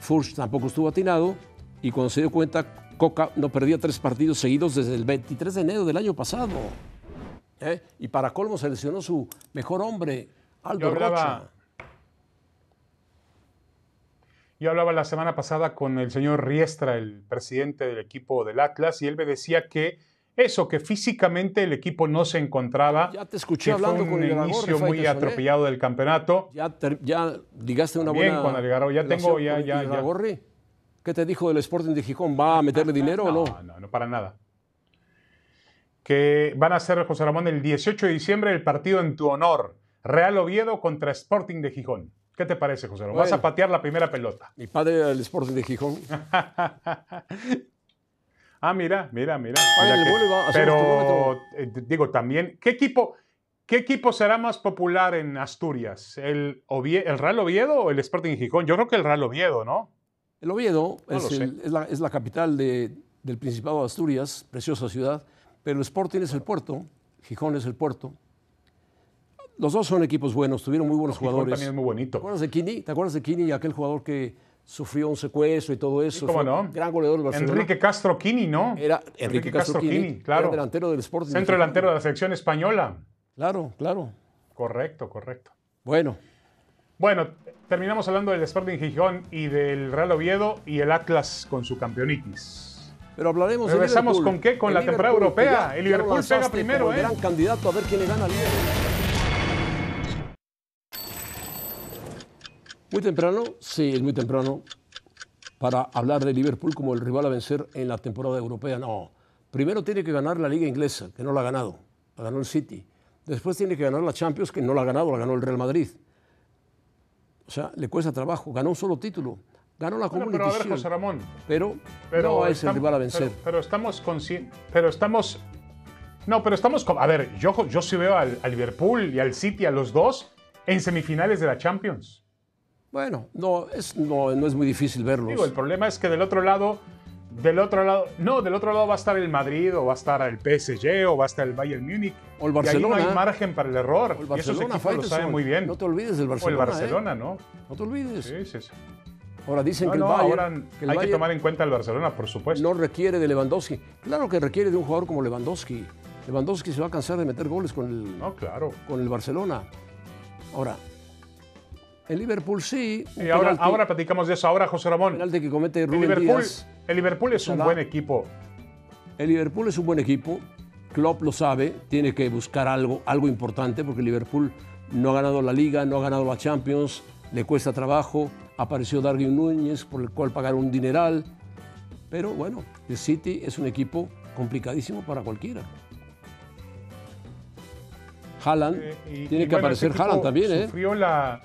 Furch tampoco estuvo atinado, y cuando se dio cuenta Coca no perdía tres partidos seguidos desde el 23 de enero del año pasado. ¿eh? Y para colmo seleccionó su mejor hombre, Aldo yo Rocha.
Yo hablaba la semana pasada con el señor Riestra, el presidente del equipo del Atlas, y él me decía que eso, que físicamente el equipo no se encontraba.
Ya te escuché hablando con el
inicio muy atropellado del campeonato.
Ya, ya digaste una Bien, buena.
Bien, con ya tengo, ya, ya, ya.
¿Qué te dijo del Sporting de Gijón? ¿Va a meterle dinero o no?
No, no, para nada. Que van a hacer, José Ramón, el 18 de diciembre el partido en tu honor. Real Oviedo contra Sporting de Gijón. ¿Qué te parece, José Ramón? Vas a patear la primera pelota.
Mi padre era el Sporting de Gijón.
ah, mira, mira, mira. pero, eh, digo, también, ¿qué equipo, ¿qué equipo será más popular en Asturias? ¿El, ¿El Real Oviedo o el Sporting de Gijón? Yo creo que el Real Oviedo, ¿no?
El Oviedo es, la, capital del Principado de Asturias, preciosa ciudad, pero el Sporting es el puerto, Gijón es el puerto. Los dos son equipos buenos, tuvieron muy buenos jugadores.
también es muy bonito.
¿Te acuerdas de Kini? ¿Te acuerdas de Kini, aquel jugador que sufrió un secuestro y todo eso?
¿Cómo no?
Gran goleador del Barcelona.
Enrique Castro Kini, ¿no?
Era Enrique, Castro, Kini, claro. delantero del Sporting.
Centro delantero de la selección española.
Claro, claro.
Correcto, correcto.
Bueno.
Bueno, terminamos hablando del Sporting Gijón y del Real Oviedo y el Atlas con su campeonitis.
Pero hablaremos
¿Regresamos con qué? Con la temporada europea. el Liverpool pega primero, ¿eh?
gran candidato a ver quién le gana al Muy temprano, sí, es muy temprano para hablar de Liverpool como el rival a vencer en la temporada europea. No, primero tiene que ganar la liga inglesa, que no la ha ganado, la ganó el City. Después tiene que ganar la Champions, que no la ha ganado, la ganó el Real Madrid. O sea, le cuesta trabajo. Ganó un solo título. Ganó la bueno,
Pero a ver, José Ramón.
Pero, no es el rival a vencer.
Pero, estamos conscientes. Pero estamos. No, pero estamos. A ver, yo, yo sí veo al, Liverpool y al City, a los dos, en semifinales de la Champions.
Bueno, no es, no, no es muy difícil verlos.
Digo, el problema es que del otro lado, del otro lado, no, del otro lado va a estar el Madrid, o va a estar el PSG, o va a estar el Bayern Múnich.
O el Barcelona.
Y ahí no hay margen para el error.
O el
y esos
Barcelona,
lo saben muy bien.
No te olvides del
o el
Barcelona.
Barcelona,
¿eh?
¿no?
No te olvides.
Sí, sí, sí.
Ahora dicen
No,
que el
no,
Bayern,
ahora
que el
hay que tomar en cuenta el Barcelona, por supuesto.
no requiere de Lewandowski. Claro que requiere de un jugador como Lewandowski. Lewandowski se va a cansar de meter goles con el,
No, claro.
con el Barcelona. Ahora, el Liverpool sí.
Y ahora,
penalti-
ahora platicamos de eso. Ahora, José Ramón.
penalti que comete
El
Rubén
Liverpool,
Díaz.
El Liverpool es un buen equipo.
El Liverpool es un buen equipo. Klopp lo sabe, tiene que buscar algo, algo importante porque el Liverpool no ha ganado la Liga, no ha ganado la Champions, le cuesta trabajo. Apareció Darwin Núñez, por el cual pagaron un dineral. Pero bueno, el City es un equipo complicadísimo para cualquiera. Haaland,
Eh, y-
tiene
y
que
bueno,
aparecer
equipo
Haaland también, ¿eh?
Sufrió la,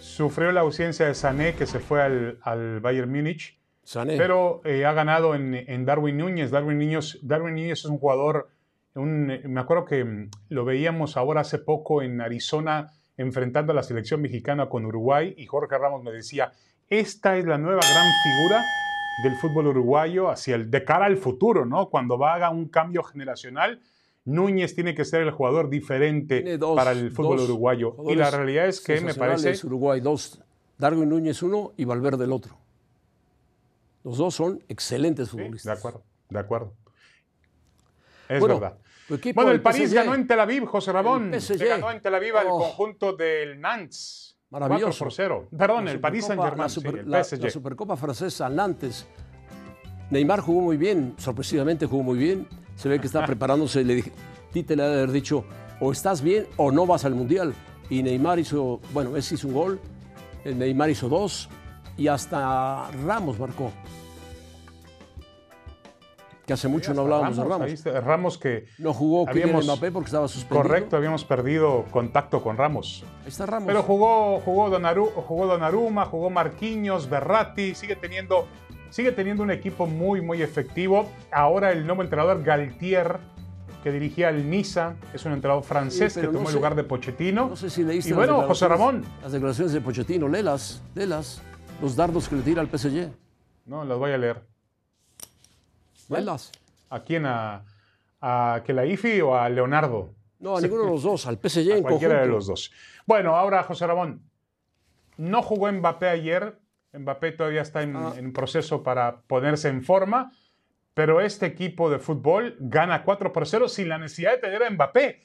sufrió la ausencia de Sané, que se fue al, al Bayern Múnich.
Sané.
Pero eh, ha ganado en, en Darwin Núñez. Darwin Núñez. Darwin Núñez es un jugador, un- me acuerdo que mm, lo veíamos ahora hace poco en Arizona enfrentando a la selección mexicana con Uruguay y Jorge Ramos me decía, esta es la nueva gran figura del fútbol uruguayo hacia el, de cara al futuro, ¿no? Cuando va a un cambio generacional, Núñez tiene que ser el jugador diferente
dos-
para el fútbol uruguayo. Y la realidad es que me parece...
Uruguay dos, Darwin Núñez uno y Valverde el otro. Los dos son excelentes
Sí,
futbolistas.
de acuerdo, de acuerdo. Es
Bueno,
verdad.
equipo,
Bueno, el, París
PSG,
ganó en Tel Aviv, José Ramón. Se ganó en Tel Aviv al
Oh.
conjunto del Nantes.
Maravilloso.
4 por 0. Perdón,
la
el
Supercopa-
Saint-Germain,
la,
sí,
Super-
el
la-
PSG.
la Supercopa francesa Nantes. Neymar jugó muy bien, sorpresivamente jugó muy bien. Se ve que está preparándose. Le dije, Tite le ha de haber dicho, o estás bien o no vas al Mundial. Y Neymar hizo, bueno, Messi hizo un gol, el Neymar hizo dos y hasta Ramos marcó. Que hace mucho no hablábamos de Ramos.
Ramos que,
No jugó
Habíamos-
Mbappé porque estaba suspendido.
correcto, habíamos perdido contacto con Ramos.
Ahí está Ramos.
Pero jugó, jugó, Donaru- jugó Donnarumma, jugó Marquinhos, Berratti, sigue teniendo, sigue teniendo un equipo muy, muy efectivo. Ahora el nuevo entrenador Galtier, que dirigía el Niza, es un entrenador francés
Sí,
que tomó el lugar de Pochettino.
No sé si leíste
y bueno, José Ramón,
Las declaraciones de Pochettino, léelas, léelas. Los dardos que le tira al PSG.
no, las voy a leer.
Léelas.
¿A quién? ¿A, a Kelaifi o a Leonardo?
No, a ninguno de los dos, al PSG
A
en
cualquiera
conjunto.
de los dos. Bueno, ahora José Ramón. No jugó Mbappé ayer. Mbappé todavía está en,
Ah.
en proceso para ponerse en forma. Pero este equipo de fútbol gana 4 por 0 sin la necesidad de tener a Mbappé.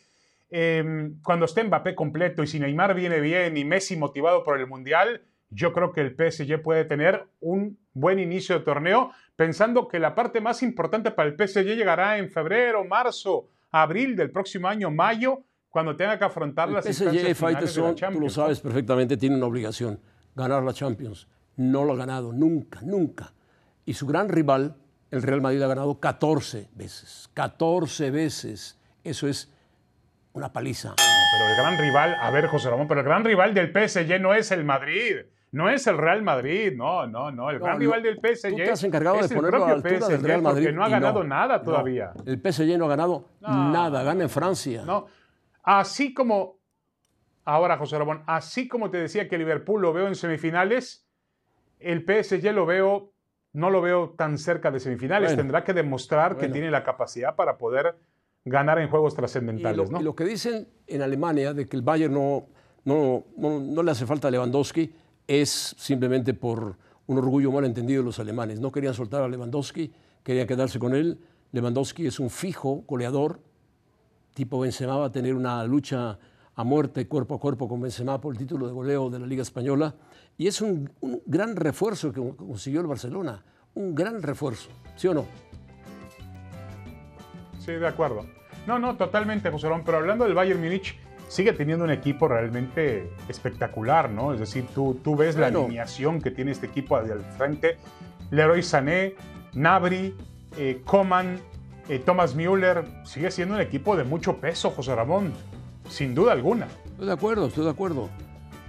Eh, cuando esté Mbappé completo y si Neymar viene bien y Messi motivado por el Mundial, yo creo que el PSG puede tener un buen inicio de torneo, pensando que la parte más importante para el PSG llegará en febrero, marzo, abril del próximo año, mayo, cuando tenga que afrontar
El
las
PSG,
finales de la
Faitelson, tú lo
Champions.
sabes perfectamente, tiene una obligación, ganar la Champions. No lo ha ganado, nunca, nunca. Y su gran rival, el Real Madrid, ha ganado 14 veces. 14 veces. Eso es una paliza.
Pero el gran rival, a ver, José Ramón, pero el gran rival del PSG no es el Madrid. No es el Real Madrid, no, no, no. El
No,
gran
lo-
rival del PSG
tú te has encargado
es
de
el
ponerlo a la altura del
PSG
Real Madrid
porque no ha
y
ganado
no,
nada
no.
todavía.
El PSG no ha ganado nada, gana en Francia.
No. Así como, ahora José Ramón, así como te decía que Liverpool lo veo en semifinales, el PSG lo veo, no lo veo tan cerca de semifinales.
Bueno.
Tendrá que demostrar que tiene la capacidad para poder ganar en juegos
Y
trascendentales,
lo,
¿no?
y lo que dicen en Alemania de que el Bayern no, no, no, no le hace falta a Lewandowski es simplemente por un orgullo mal entendido de los alemanes. No querían soltar a Lewandowski, querían quedarse con él. Lewandowski es un fijo goleador, tipo Benzema va a tener una lucha a muerte, cuerpo a cuerpo con Benzema por el título de goleo de la Liga Española. Y es un, gran refuerzo que consiguió el Barcelona, un gran refuerzo, ¿sí o no?
Sí, de acuerdo. No, no, totalmente, José Ramón. Pero hablando del Bayern Múnich, sigue teniendo un equipo realmente espectacular, ¿no? Es decir, tú, tú ves la alineación que tiene este equipo al frente. Leroy Sané, Nabri, eh, Coman, eh, Thomas Müller. Sigue siendo un equipo de mucho peso, José Ramón. Sin duda alguna.
Estoy de acuerdo, estoy de acuerdo.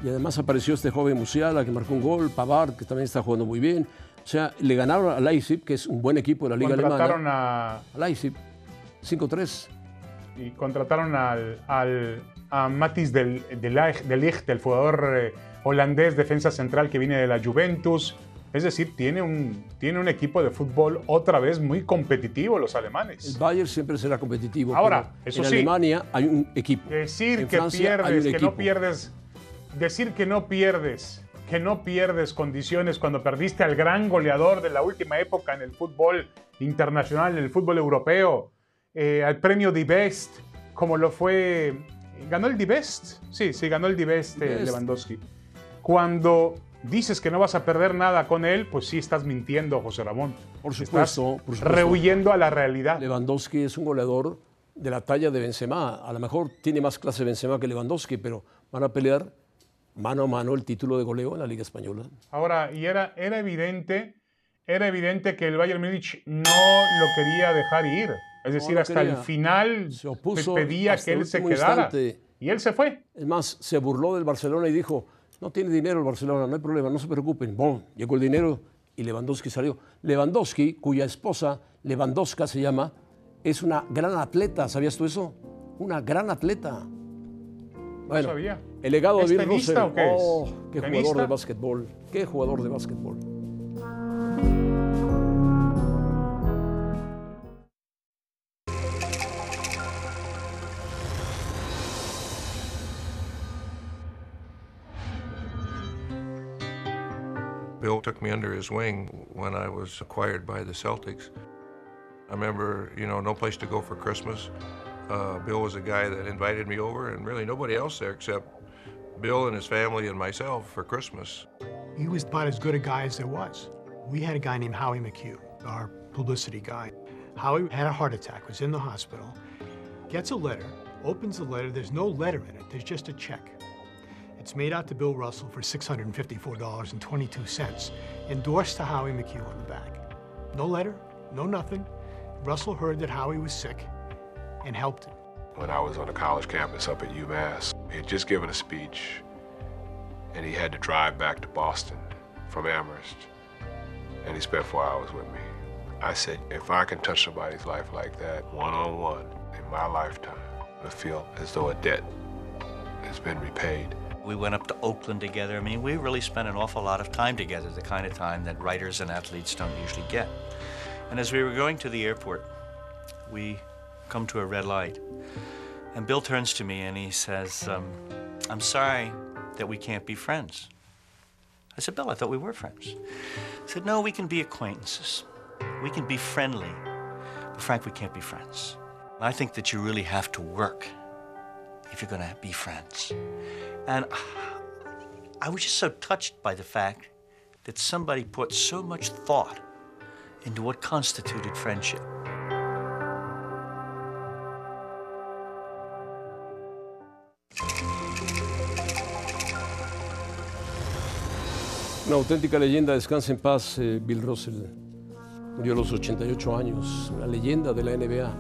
Y además apareció este joven Musiala que marcó un gol, Pavard que también está jugando muy bien. O sea, le ganaron a Leipzig, que es un buen equipo de la Liga
Contrataron
Alemana.
a,
A Leipzig, 5-3.
y contrataron al, al- a Matis del, del, del jugador eh, holandés, defensa central que viene de la Juventus. Es decir, tiene un, tiene un equipo de fútbol otra vez muy competitivo los alemanes.
El Bayern siempre será competitivo.
Ahora, eso
en
sí.
Alemania hay un equipo.
Decir
En
que
Francia
pierdes, que no pierdes, decir que no pierdes, que no pierdes condiciones cuando perdiste al gran goleador de la última época en el fútbol internacional, en el fútbol europeo, eh, al premio The Best, como lo fue. ¿Ganó el Best? Sí, sí, ganó el Best, eh. Lewandowski. Cuando dices que no vas a perder nada con él, pues sí estás mintiendo, José Ramón.
Por
Estás
supuesto, por supuesto.
rehuyendo a la realidad.
Lewandowski es un goleador de la talla de Benzema. A lo mejor tiene más clase Benzema que Lewandowski, pero van a pelear mano a mano el título de goleo en la Liga Española.
Ahora, y era, era evidente, era evidente que el Bayern Múnich no lo quería dejar ir. Es decir, hasta el final
Se opuso
pe- pedía que él se quedara.
instante.
Y él se fue.
Es más, se burló del Barcelona y dijo, no tiene dinero el Barcelona, no hay problema, no se preocupen. Bon, llegó el dinero y Lewandowski salió. Lewandowski, cuya esposa, Lewandowska se llama, es una gran atleta, ¿sabías tú eso? Una gran atleta. Bueno,
sabía.
el legado de
¿Es
Bill Russell.
o qué es?
Oh, qué jugador de básquetbol. Qué jugador de básquetbol.
His wing when I was acquired by the Celtics. I remember, you know, no place to go for Christmas. Uh, Bill was a guy that invited me over, and really nobody else there except Bill and his family and myself for Christmas.
He was about as good a guy as there was. We had a guy named Howie McHugh, our publicity guy. Howie had a heart attack, was in the hospital, gets a letter, opens the letter, there's no letter in it, there's just a check. It's made out to Bill Russell for $654.22, endorsed to Howie McHugh on the back. No letter, no nothing. Russell heard that Howie was sick and helped him.
when I was on a college campus up at UMass. He had just given a speech, and he had to drive back to Boston from Amherst, and he spent four hours with me. I said, if I can touch somebody's life like that, one on one, in my lifetime, I feel as though a debt has been repaid.
We went up to Oakland together. I mean, we really spent an awful lot of time together, the kind of time that writers and athletes don't usually get. And as we were going to the airport, we come to a red light. And Bill turns to me and he says, um, I'm sorry that we can't be friends. I said, Bill, I thought we were friends. He said, No, we can be acquaintances. We can be friendly. But Frank, we can't be friends. I think that you really have to work if you're going to be friends. And I was just so touched by the fact that somebody put so much thought into what constituted friendship.
Una auténtica leyenda, descansa en paz, eh, Bill Russell. Murió a los 88 años, una leyenda de la NBA,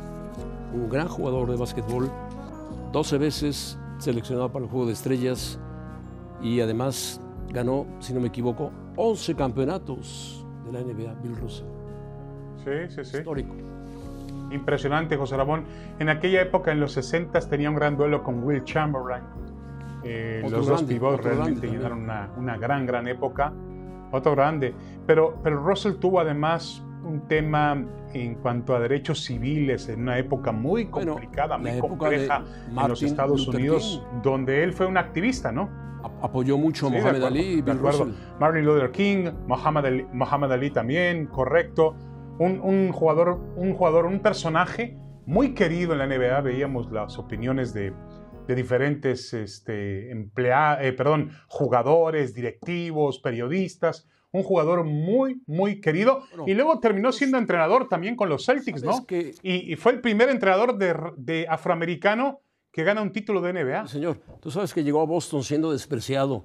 un gran jugador de básquetbol, 12 veces seleccionado para el Juego de Estrellas y además ganó, si no me equivoco, 11 campeonatos de la NBA, Bill Russell.
Sí, sí, sí.
Histórico.
Impresionante, José Ramón. En aquella época, en los 60, tenía un gran duelo con Will Chamberlain. Eh, los dos pivots realmente llenaron una, una gran, gran época. Otro grande. Pero, pero Russell tuvo además un tema en cuanto a derechos civiles en una época muy complicada, muy compleja en los Estados
Luther
Unidos,
King.
donde él fue un activista, ¿no?
Apoyó mucho a
Sí, acuerdo,
Ali Bill. Russell.
Martin Luther King, Muhammad Ali, Muhammad Ali también, correcto. Un, un jugador, un jugador, un personaje muy querido en la NBA. Veíamos las opiniones de, de diferentes este, emplea- eh, perdón, jugadores, directivos, periodistas. Un jugador muy, muy querido.
Bueno,
y luego terminó siendo entrenador también con los Celtics,
¿Sabes
¿no?
que-
Y, y fue el primer entrenador de, de afroamericano que gana un título de NBA.
Señor, tú sabes que llegó a Boston siendo despreciado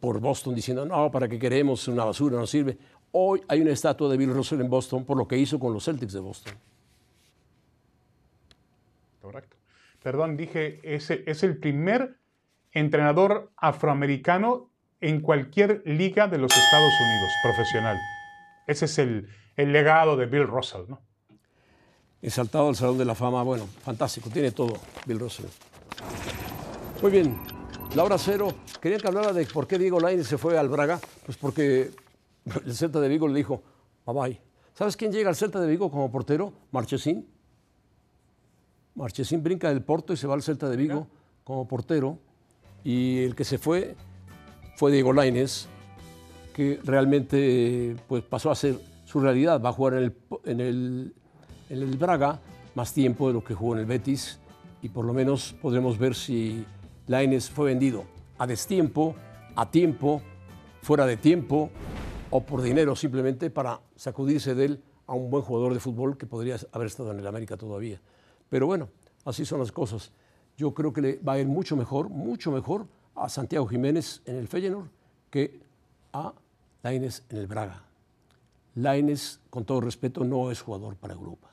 por Boston, diciendo, no, ¿para qué queremos? Una basura, no sirve. Hoy hay una estatua de Bill Russell en Boston por lo que hizo con los Celtics de Boston.
Correcto. Perdón, dije, es, es el primer entrenador afroamericano en cualquier liga de los Estados Unidos, profesional. Ese es el, el legado de Bill Russell, ¿no?
Exaltado al Salón de la Fama, bueno, fantástico, tiene todo Bill Russell. Muy bien, la hora cero, querían que hablara de por qué Diego Lainez se fue al Braga. Pues porque el Celta de Vigo le dijo, bye bye. ¿Sabes quién llega al Celta de Vigo como portero? Marchesín. Marchesín brinca del Porto y se va al Celta de Vigo como portero. Y el que se fue fue Diego Lainez, que realmente pues, pasó a ser su realidad. Va a jugar en el, en el, en el Braga más tiempo de lo que jugó en el Betis y por lo menos podremos ver si Lainez fue vendido a destiempo, a tiempo, fuera de tiempo o por dinero simplemente para sacudirse de él a un buen jugador de fútbol que podría haber estado en el América todavía. Pero bueno, así son las cosas. Yo creo que le va a ir mucho mejor, mucho mejor a Santiago Jiménez en el Feyenoord que a Lainez en el Braga. Lainez, con todo respeto, no es jugador para Europa.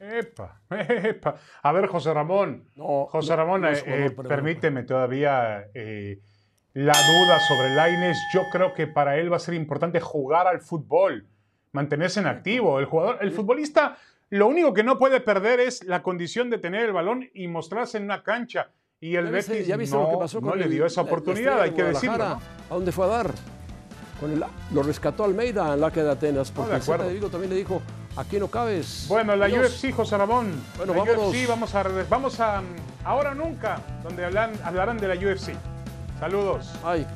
Epa, epa. A ver, José Ramón. José Ramón, eh, eh, permíteme todavía eh, la duda sobre Laines. Yo creo que para él va a ser importante jugar al fútbol, mantenerse en activo. El jugador, el futbolista, lo único que no puede perder es la condición de tener el balón y mostrarse en una cancha. Y el Betis no, le dio esa oportunidad, hay que decirlo. ¿A
dónde fue a dar? lo rescató Almeida en la que de Atenas, porque el de Vigo también le dijo, aquí no cabes.
Bueno, la UFC, José Ramón. Bueno, la UFC, vamos a, vamos a Ahora Nunca, donde hablan, hablarán de la UFC. Saludos.
Ay.